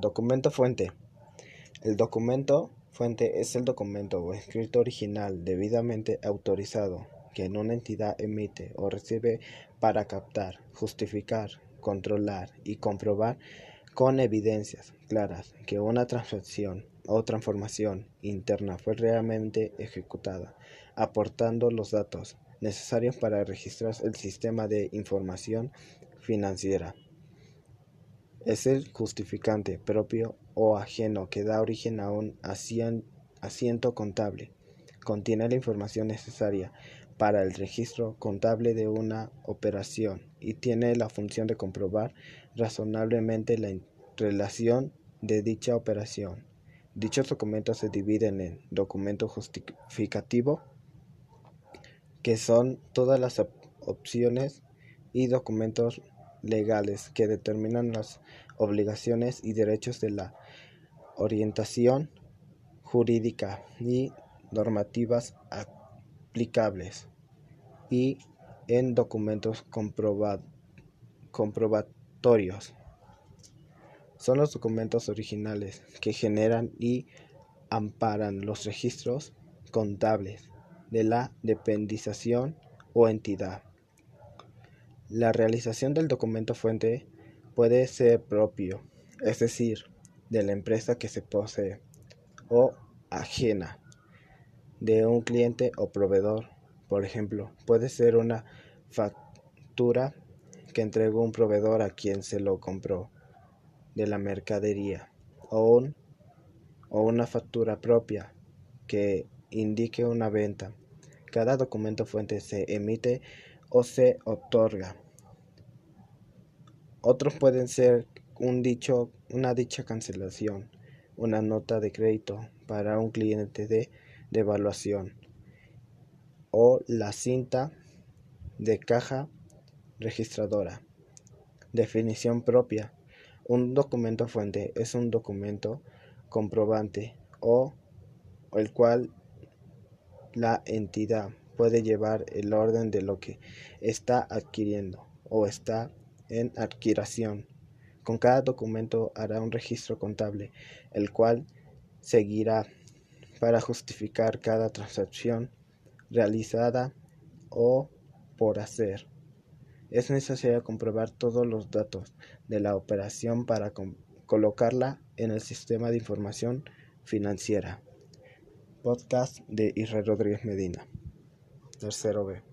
Documento fuente. El documento fuente es el documento o escrito original debidamente autorizado que una entidad emite o recibe para captar, justificar, controlar y comprobar con evidencias claras que una transacción o transformación interna fue realmente ejecutada, aportando los datos necesarios para registrar el sistema de información financiera. Es el justificante propio o ajeno que da origen a un asiento contable. Contiene la información necesaria para el registro contable de una operación y tiene la función de comprobar razonablemente la relación de dicha operación. Dichos documentos se dividen en documento justificativo, que son todas las opciones, y documentos legales que determinan las obligaciones y derechos de la orientación jurídica y normativas aplicables y en documentos comprobatorios. Son los documentos originales que generan y amparan los registros contables de la dependización o entidad. La realización del documento fuente puede ser propio, es decir, de la empresa que se posee, o ajena, de un cliente o proveedor. Por ejemplo, puede ser una factura que entregó un proveedor a quien se lo compró de la mercadería o, o una factura propia que indique una venta. Cada documento fuente se emite o se otorga. Otros pueden ser un dicho, una dicha cancelación, una nota de crédito para un cliente de devaluación o la cinta de caja registradora. Definición propia. Un documento fuente es un documento comprobante o el cual la entidad puede llevar el orden de lo que está adquiriendo o está en adquiración. Con cada documento hará un registro contable, el cual seguirá para justificar cada transacción realizada o por hacer. Es necesario comprobar todos los datos de la operación para colocarla en el sistema de información financiera. Podcast de Israel Rodríguez Medina. Tercero B.